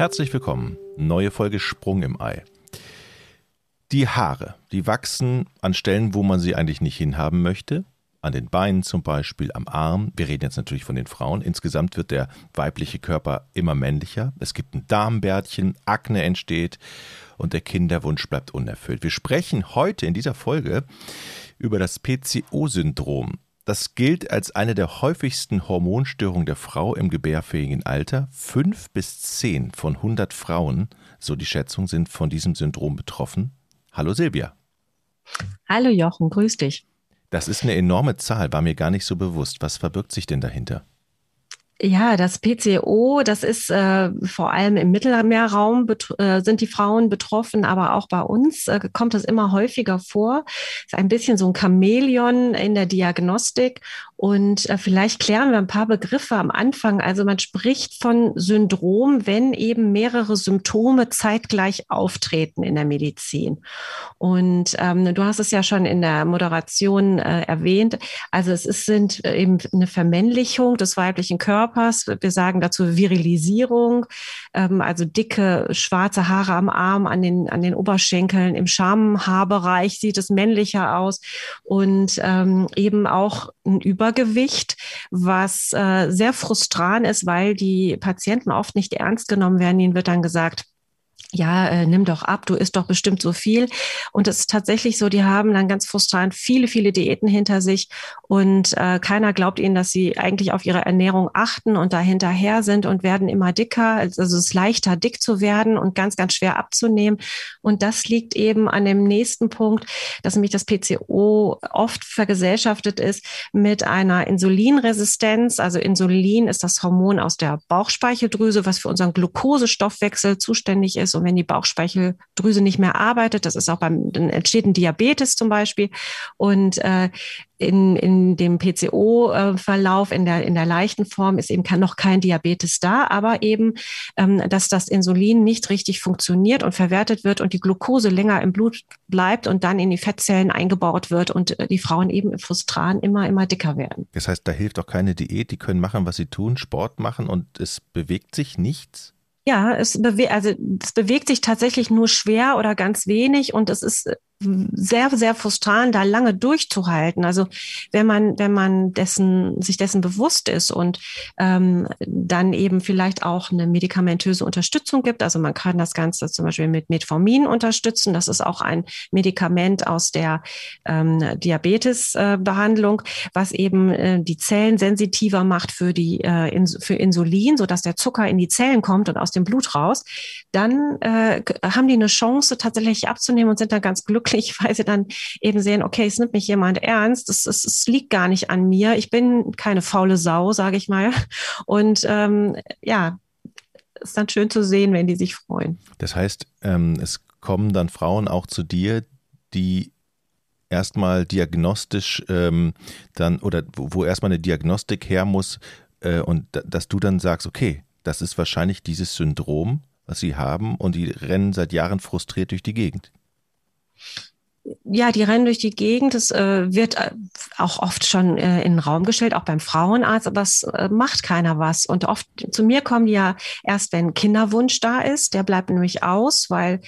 Herzlich willkommen. Neue Folge Sprung im Ei. Die Haare, die wachsen an Stellen, wo man sie eigentlich nicht hinhaben möchte. An den Beinen zum Beispiel, am Arm. Wir reden jetzt natürlich von den Frauen. Insgesamt wird der weibliche Körper immer männlicher. Es gibt ein Darmbärtchen, Akne entsteht und der Kinderwunsch bleibt unerfüllt. Wir sprechen heute in dieser Folge über das PCO-Syndrom. Das gilt als eine der häufigsten Hormonstörungen der Frau im gebärfähigen Alter. Fünf bis zehn von 100 Frauen, so die Schätzung, sind von diesem Syndrom betroffen. Hallo Silvia. Hallo Jochen, grüß dich. Das ist eine enorme Zahl, war mir gar nicht so bewusst. Was verbirgt sich denn dahinter? Ja, das PCO, das ist äh, vor allem im Mittelmeerraum äh, sind die Frauen betroffen, aber auch bei uns äh, kommt es immer häufiger vor. Ist ein bisschen so ein Chamäleon in der Diagnostik und äh, vielleicht klären wir ein paar Begriffe am Anfang. Also man spricht von Syndrom, wenn eben mehrere Symptome zeitgleich auftreten in der Medizin. Und ähm, du hast es ja schon in der Moderation äh, erwähnt. Also es ist, sind äh, eben eine Vermännlichung des weiblichen Körpers. Wir sagen dazu Virilisierung, ähm, also dicke schwarze Haare am Arm, an den, an den Oberschenkeln, im Schamhaarbereich sieht es männlicher aus. Und ähm, eben auch ein Über Übergewicht, was äh, sehr frustrant ist, weil die Patienten oft nicht ernst genommen werden. Ihnen wird dann gesagt, ja, äh, nimm doch ab, du isst doch bestimmt so viel. Und es ist tatsächlich so, die haben dann ganz frustrant viele, viele Diäten hinter sich und äh, keiner glaubt ihnen, dass sie eigentlich auf ihre Ernährung achten und da hinterher sind und werden immer dicker. Also es ist leichter, dick zu werden und ganz, ganz schwer abzunehmen. Und das liegt eben an dem nächsten Punkt, dass nämlich das PCO oft vergesellschaftet ist mit einer Insulinresistenz. Also Insulin ist das Hormon aus der Bauchspeicheldrüse, was für unseren Glukosestoffwechsel zuständig ist und wenn die Bauchspeicheldrüse nicht mehr arbeitet, das ist auch beim, dann entsteht ein Diabetes zum Beispiel. Und äh, in, in dem PCO-Verlauf, in der, in der leichten Form, ist eben noch kein Diabetes da, aber eben, ähm, dass das Insulin nicht richtig funktioniert und verwertet wird und die Glucose länger im Blut bleibt und dann in die Fettzellen eingebaut wird und äh, die Frauen eben frustran immer, immer dicker werden. Das heißt, da hilft auch keine Diät, die können machen, was sie tun, Sport machen und es bewegt sich nichts? Ja, es, bewe also, es bewegt sich tatsächlich nur schwer oder ganz wenig und es ist sehr, sehr frustrant, da lange durchzuhalten. Also wenn man, wenn man dessen, sich dessen bewusst ist und ähm, dann eben vielleicht auch eine medikamentöse Unterstützung gibt. Also man kann das Ganze zum Beispiel mit Metformin unterstützen. Das ist auch ein Medikament aus der ähm, Diabetesbehandlung, äh, was eben äh, die Zellen sensitiver macht für die äh, ins für Insulin, sodass der Zucker in die Zellen kommt und aus dem Blut raus. Dann äh, haben die eine Chance, tatsächlich abzunehmen und sind dann ganz glücklich weil sie dann eben sehen, okay, es nimmt mich jemand ernst, es, es, es liegt gar nicht an mir, ich bin keine faule Sau, sage ich mal. Und ähm, ja, ist dann schön zu sehen, wenn die sich freuen. Das heißt, ähm, es kommen dann Frauen auch zu dir, die erstmal diagnostisch ähm, dann oder wo, wo erstmal eine Diagnostik her muss äh, und dass du dann sagst, okay, das ist wahrscheinlich dieses Syndrom, was sie haben und die rennen seit Jahren frustriert durch die Gegend ja, die rennen durch die Gegend. Das äh, wird äh, auch oft schon äh, in den Raum gestellt, auch beim Frauenarzt, aber es äh, macht keiner was. Und oft zu mir kommen die ja erst, wenn Kinderwunsch da ist. Der bleibt nämlich aus, weil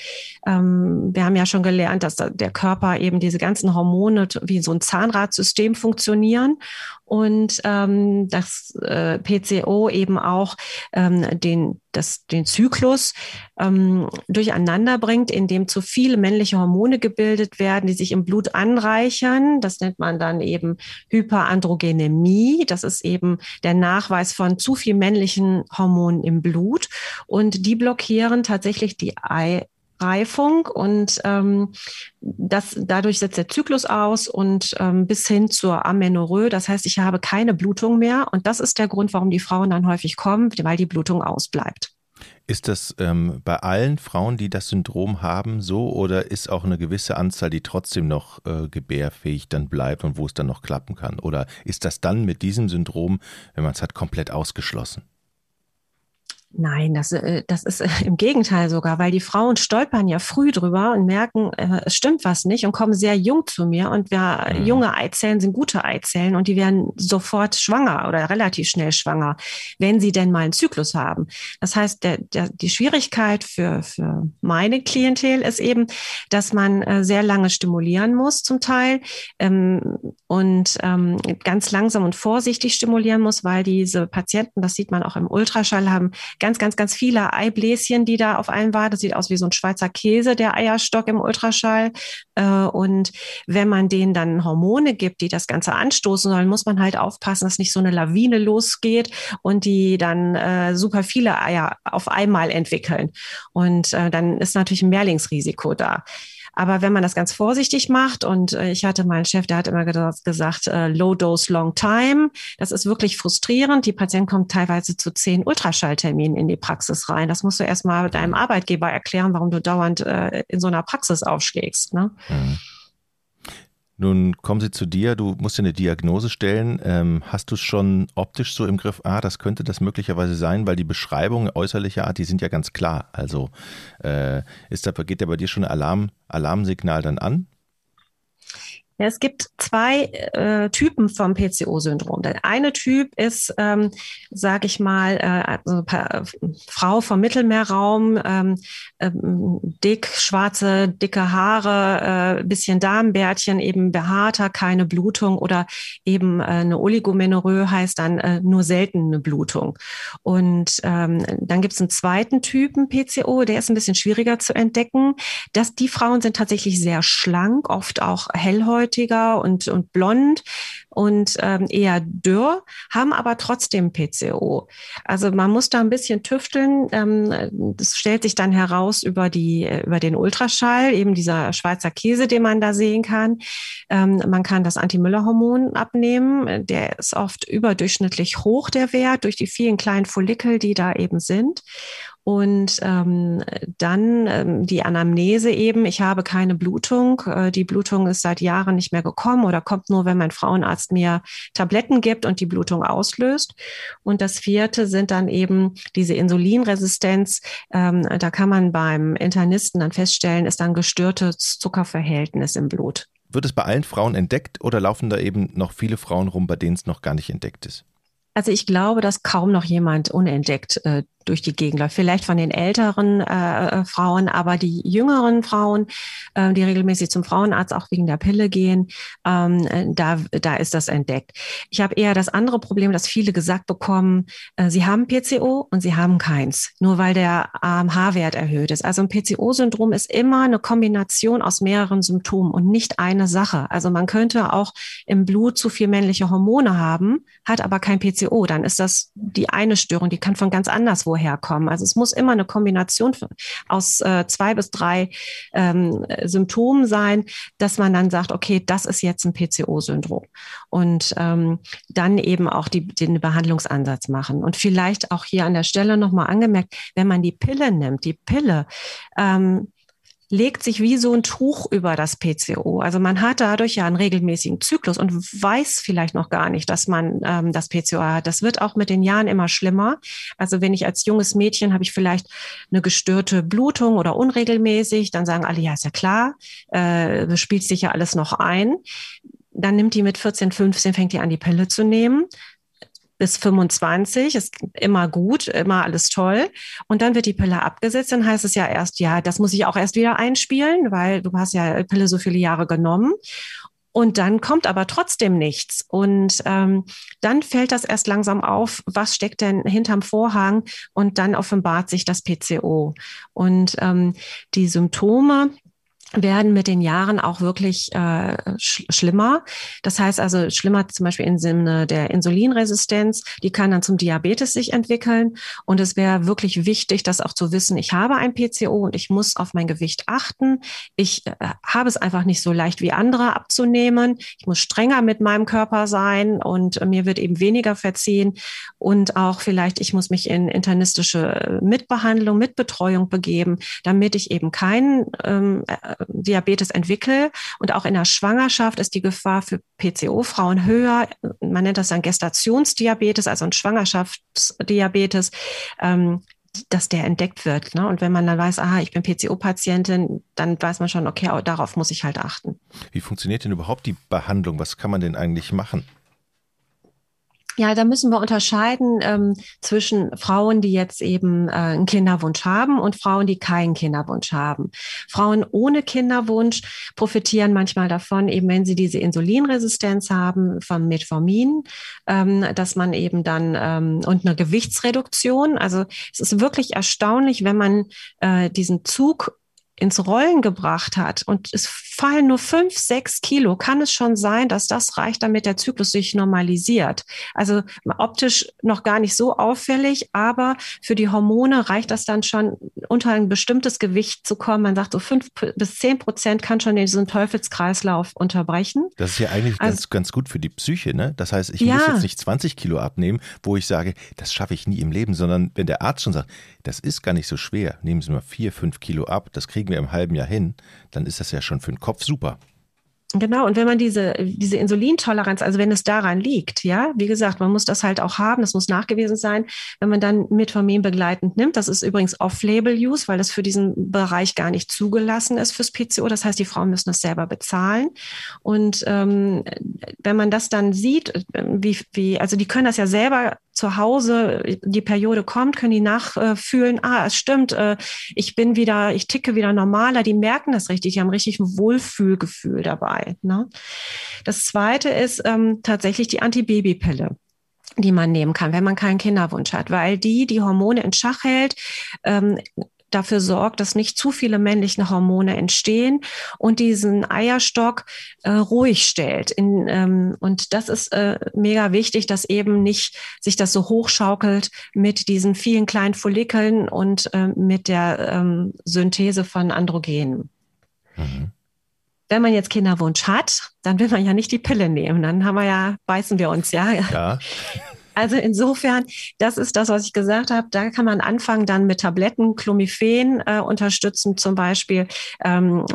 ähm, wir haben ja schon gelernt, dass der Körper eben diese ganzen Hormone wie so ein Zahnradsystem funktionieren und ähm, das äh, PCO eben auch ähm, den, das, den Zyklus ähm, durcheinander bringt, indem zu viele männliche Hormone gebildet werden, die sich im Blut anreichern. Das nennt man dann eben Hyperandrogenemie. Das ist eben der Nachweis von zu viel männlichen Hormonen im Blut. Und die blockieren tatsächlich die Ei Reifung und ähm, das, dadurch setzt der Zyklus aus und ähm, bis hin zur Amenorrhoe. Das heißt, ich habe keine Blutung mehr und das ist der Grund, warum die Frauen dann häufig kommen, weil die Blutung ausbleibt. Ist das ähm, bei allen Frauen, die das Syndrom haben, so oder ist auch eine gewisse Anzahl, die trotzdem noch äh, gebärfähig dann bleibt und wo es dann noch klappen kann? Oder ist das dann mit diesem Syndrom, wenn man es hat, komplett ausgeschlossen? Nein, das, äh, das ist äh, im Gegenteil sogar, weil die Frauen stolpern ja früh drüber und merken, äh, es stimmt was nicht und kommen sehr jung zu mir. Und wir, mhm. junge Eizellen sind gute Eizellen und die werden sofort schwanger oder relativ schnell schwanger, wenn sie denn mal einen Zyklus haben. Das heißt, der, der, die Schwierigkeit für, für meine Klientel ist eben, dass man sehr lange stimulieren muss zum Teil ähm, und ähm, ganz langsam und vorsichtig stimulieren muss, weil diese Patienten, das sieht man auch im Ultraschall, haben ganz, ganz, ganz viele Eibläschen, die da auf einen war. Das sieht aus wie so ein Schweizer Käse, der Eierstock im Ultraschall. Äh, und wenn man denen dann Hormone gibt, die das Ganze anstoßen sollen, muss man halt aufpassen, dass nicht so eine Lawine losgeht und die dann äh, super viele Eier auf einmal entwickeln. Und äh, dann ist natürlich ein Mehrlingsrisiko da. Aber wenn man das ganz vorsichtig macht, und äh, ich hatte meinen Chef, der hat immer gesagt, äh, Low Dose, Long Time, das ist wirklich frustrierend. Die Patienten kommen teilweise zu zehn Ultraschallterminen in die Praxis rein. Das musst du erstmal deinem Arbeitgeber erklären, warum du dauernd äh, in so einer Praxis aufschlägst. Ne? Mhm. Nun kommen sie zu dir, du musst dir eine Diagnose stellen. Ähm, hast du es schon optisch so im Griff? Ah, das könnte das möglicherweise sein, weil die Beschreibungen äußerlicher Art, die sind ja ganz klar. Also äh, ist da, geht da bei dir schon ein Alarm, Alarmsignal dann an? Ja, es gibt zwei äh, Typen vom PCO-Syndrom. Der eine Typ ist, ähm, sage ich mal, äh, also, äh, Frau vom Mittelmeerraum, ähm, äh, dick, schwarze, dicke Haare, äh, bisschen Darmbärtchen, eben behaarter, keine Blutung oder eben äh, eine Oligomenorrhoe heißt dann äh, nur selten eine Blutung. Und ähm, dann gibt es einen zweiten Typen PCO, der ist ein bisschen schwieriger zu entdecken. Dass die Frauen sind tatsächlich sehr schlank, oft auch hellhäutig dunkelhäutiger und, und blond und ähm, eher dürr, haben aber trotzdem PCO. Also man muss da ein bisschen tüfteln. Ähm, das stellt sich dann heraus über, die, über den Ultraschall, eben dieser Schweizer Käse, den man da sehen kann. Ähm, man kann das Anti-Müller-Hormon abnehmen. Der ist oft überdurchschnittlich hoch, der Wert, durch die vielen kleinen Follikel, die da eben sind. Und ähm, dann ähm, die Anamnese eben, ich habe keine Blutung. Äh, die Blutung ist seit Jahren nicht mehr gekommen oder kommt nur, wenn mein Frauenarzt mir Tabletten gibt und die Blutung auslöst. Und das vierte sind dann eben diese Insulinresistenz. Ähm, da kann man beim Internisten dann feststellen, ist dann gestörtes Zuckerverhältnis im Blut. Wird es bei allen Frauen entdeckt oder laufen da eben noch viele Frauen rum, bei denen es noch gar nicht entdeckt ist? Also ich glaube, dass kaum noch jemand unentdeckt äh, durch die Gegend läuft. Vielleicht von den älteren äh, äh, Frauen, aber die jüngeren Frauen, äh, die regelmäßig zum Frauenarzt auch wegen der Pille gehen, ähm, äh, da, da ist das entdeckt. Ich habe eher das andere Problem, dass viele gesagt bekommen, äh, sie haben PCO und sie haben keins, nur weil der AMH-Wert erhöht ist. Also ein PCO-Syndrom ist immer eine Kombination aus mehreren Symptomen und nicht eine Sache. Also man könnte auch im Blut zu viel männliche Hormone haben, hat aber kein PCO. Dann ist das die eine Störung, die kann von ganz anders woher kommen. Also es muss immer eine Kombination aus äh, zwei bis drei ähm, Symptomen sein, dass man dann sagt, okay, das ist jetzt ein PCO-Syndrom. Und ähm, dann eben auch die, den Behandlungsansatz machen. Und vielleicht auch hier an der Stelle nochmal angemerkt, wenn man die Pille nimmt, die Pille, ähm, legt sich wie so ein Tuch über das PCO. Also man hat dadurch ja einen regelmäßigen Zyklus und weiß vielleicht noch gar nicht, dass man ähm, das PCO hat. Das wird auch mit den Jahren immer schlimmer. Also wenn ich als junges Mädchen habe ich vielleicht eine gestörte Blutung oder unregelmäßig, dann sagen alle, ja, ist ja klar, äh, spielt sich ja alles noch ein. Dann nimmt die mit 14, 15, fängt die an, die Pille zu nehmen bis 25, ist immer gut, immer alles toll. Und dann wird die Pille abgesetzt, dann heißt es ja erst, ja, das muss ich auch erst wieder einspielen, weil du hast ja Pille so viele Jahre genommen. Und dann kommt aber trotzdem nichts. Und ähm, dann fällt das erst langsam auf, was steckt denn hinterm Vorhang? Und dann offenbart sich das PCO. Und ähm, die Symptome, werden mit den Jahren auch wirklich äh, sch schlimmer. Das heißt also schlimmer zum Beispiel im Sinne der Insulinresistenz, die kann dann zum Diabetes sich entwickeln. Und es wäre wirklich wichtig, das auch zu wissen, ich habe ein PCO und ich muss auf mein Gewicht achten. Ich äh, habe es einfach nicht so leicht wie andere abzunehmen. Ich muss strenger mit meinem Körper sein und äh, mir wird eben weniger verziehen. Und auch vielleicht, ich muss mich in internistische Mitbehandlung, Mitbetreuung begeben, damit ich eben keinen ähm, äh, Diabetes entwickle. Und auch in der Schwangerschaft ist die Gefahr für PCO-Frauen höher. Man nennt das dann Gestationsdiabetes, also ein Schwangerschaftsdiabetes. Ähm, dass der entdeckt wird. Ne? Und wenn man dann weiß, aha, ich bin PCO-Patientin, dann weiß man schon, okay, darauf muss ich halt achten. Wie funktioniert denn überhaupt die Behandlung? Was kann man denn eigentlich machen? Ja, da müssen wir unterscheiden ähm, zwischen Frauen, die jetzt eben äh, einen Kinderwunsch haben und Frauen, die keinen Kinderwunsch haben. Frauen ohne Kinderwunsch profitieren manchmal davon, eben wenn sie diese Insulinresistenz haben vom Metformin, ähm, dass man eben dann ähm, und eine Gewichtsreduktion. Also es ist wirklich erstaunlich, wenn man äh, diesen Zug ins Rollen gebracht hat und es fallen nur fünf, sechs Kilo, kann es schon sein, dass das reicht, damit der Zyklus sich normalisiert. Also optisch noch gar nicht so auffällig, aber für die Hormone reicht das dann schon, unter ein bestimmtes Gewicht zu kommen. Man sagt, so fünf bis zehn Prozent kann schon diesen Teufelskreislauf unterbrechen. Das ist ja eigentlich also, ganz, ganz gut für die Psyche, ne? Das heißt, ich ja. muss jetzt nicht 20 Kilo abnehmen, wo ich sage, das schaffe ich nie im Leben, sondern wenn der Arzt schon sagt, das ist gar nicht so schwer, nehmen Sie mal vier, fünf Kilo ab, das kriegen wir im halben Jahr hin, dann ist das ja schon für den Kopf super. Genau, und wenn man diese, diese Insulintoleranz, also wenn es daran liegt, ja, wie gesagt, man muss das halt auch haben, das muss nachgewiesen sein, wenn man dann Metformin begleitend nimmt, das ist übrigens Off-Label-Use, weil das für diesen Bereich gar nicht zugelassen ist fürs PCO, das heißt, die Frauen müssen das selber bezahlen. Und ähm, wenn man das dann sieht, wie, wie, also die können das ja selber zu Hause die Periode kommt, können die nachfühlen, ah, es stimmt, äh, ich bin wieder, ich ticke wieder normaler, die merken das richtig, die haben richtig ein Wohlfühlgefühl dabei. Ne? Das zweite ist ähm, tatsächlich die Antibabypille die man nehmen kann, wenn man keinen Kinderwunsch hat, weil die die Hormone in Schach hält, ähm, dafür sorgt, dass nicht zu viele männliche Hormone entstehen und diesen Eierstock äh, ruhig stellt. In, ähm, und das ist äh, mega wichtig, dass eben nicht sich das so hochschaukelt mit diesen vielen kleinen Follikeln und äh, mit der ähm, Synthese von Androgenen. Mhm. Wenn man jetzt Kinderwunsch hat, dann will man ja nicht die Pille nehmen. Dann haben wir ja, beißen wir uns ja. Ja. Also insofern, das ist das, was ich gesagt habe. Da kann man anfangen dann mit Tabletten, Clomiphen äh, unterstützen zum Beispiel. Ähm,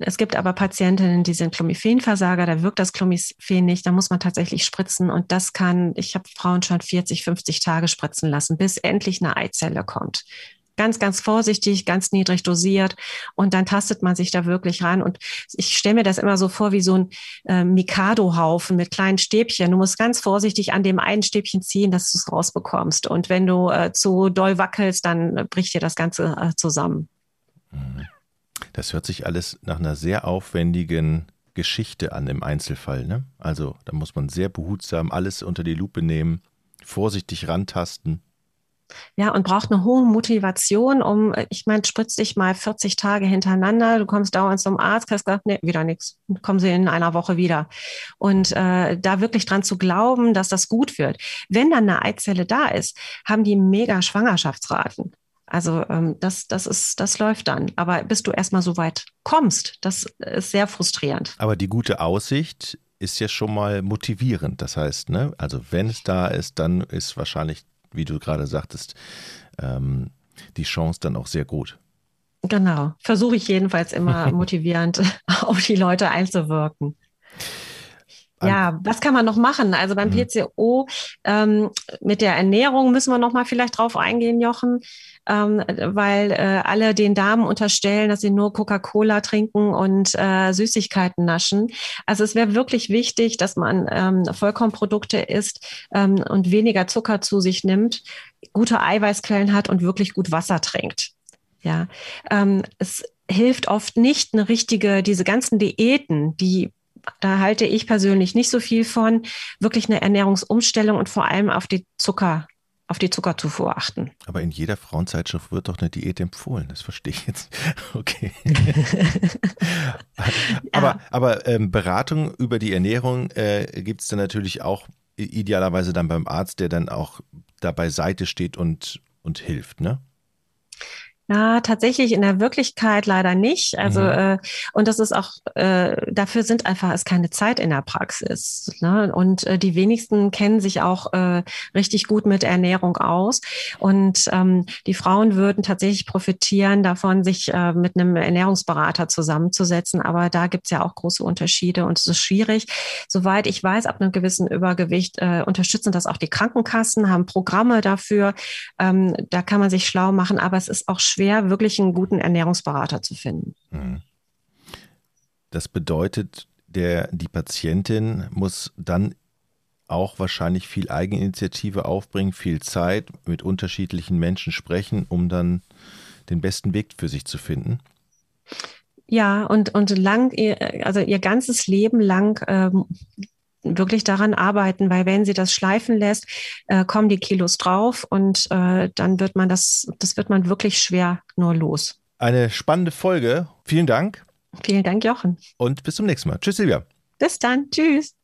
es gibt aber Patientinnen, die sind Clomiphenversager, da wirkt das Clomiphen nicht, da muss man tatsächlich spritzen und das kann, ich habe Frauen schon 40, 50 Tage spritzen lassen, bis endlich eine Eizelle kommt ganz, ganz vorsichtig, ganz niedrig dosiert und dann tastet man sich da wirklich ran. Und ich stelle mir das immer so vor wie so ein äh, Mikado-Haufen mit kleinen Stäbchen. Du musst ganz vorsichtig an dem einen Stäbchen ziehen, dass du es rausbekommst. Und wenn du äh, zu doll wackelst, dann bricht dir das Ganze äh, zusammen. Mhm. Das hört sich alles nach einer sehr aufwendigen Geschichte an im Einzelfall. Ne? Also da muss man sehr behutsam alles unter die Lupe nehmen, vorsichtig rantasten. Ja, und braucht eine hohe Motivation, um, ich meine, spritz dich mal 40 Tage hintereinander, du kommst dauernd zum Arzt, hast gesagt, nee, wieder nichts, kommen sie in einer Woche wieder. Und äh, da wirklich dran zu glauben, dass das gut wird. Wenn dann eine Eizelle da ist, haben die mega Schwangerschaftsraten. Also ähm, das, das ist, das läuft dann. Aber bis du erstmal so weit kommst, das ist sehr frustrierend. Aber die gute Aussicht ist ja schon mal motivierend. Das heißt, ne, also wenn es da ist, dann ist wahrscheinlich wie du gerade sagtest, ähm, die Chance dann auch sehr gut. Genau. Versuche ich jedenfalls immer motivierend auf die Leute einzuwirken. Ja, was kann man noch machen? Also beim mhm. PCO ähm, mit der Ernährung müssen wir noch mal vielleicht drauf eingehen, Jochen, ähm, weil äh, alle den Damen unterstellen, dass sie nur Coca-Cola trinken und äh, Süßigkeiten naschen. Also es wäre wirklich wichtig, dass man ähm, Vollkornprodukte isst ähm, und weniger Zucker zu sich nimmt, gute Eiweißquellen hat und wirklich gut Wasser trinkt. Ja, ähm, es hilft oft nicht eine richtige, diese ganzen Diäten, die da halte ich persönlich nicht so viel von, wirklich eine Ernährungsumstellung und vor allem auf die Zucker auf die Zuckerzufuhr achten. Aber in jeder Frauenzeitschrift wird doch eine Diät empfohlen. Das verstehe ich jetzt. Okay. aber ja. aber ähm, Beratung über die Ernährung äh, gibt es dann natürlich auch idealerweise dann beim Arzt, der dann auch da beiseite steht und, und hilft, ne? Ja, tatsächlich in der Wirklichkeit leider nicht. Also mhm. äh, und das ist auch äh, dafür sind einfach ist keine Zeit in der Praxis. Ne? Und äh, die wenigsten kennen sich auch äh, richtig gut mit Ernährung aus. Und ähm, die Frauen würden tatsächlich profitieren davon, sich äh, mit einem Ernährungsberater zusammenzusetzen. Aber da gibt's ja auch große Unterschiede und es ist schwierig. Soweit ich weiß, ab einem gewissen Übergewicht äh, unterstützen das auch die Krankenkassen, haben Programme dafür. Ähm, da kann man sich schlau machen, aber es ist auch schwierig schwer, wirklich einen guten Ernährungsberater zu finden. Mhm. Das bedeutet, der, die Patientin muss dann auch wahrscheinlich viel Eigeninitiative aufbringen, viel Zeit mit unterschiedlichen Menschen sprechen, um dann den besten Weg für sich zu finden. Ja, und, und lang, also ihr ganzes Leben lang ähm, wirklich daran arbeiten, weil wenn sie das schleifen lässt, äh, kommen die Kilos drauf und äh, dann wird man das, das wird man wirklich schwer nur los. Eine spannende Folge. Vielen Dank. Vielen Dank, Jochen. Und bis zum nächsten Mal. Tschüss, Silvia. Bis dann. Tschüss.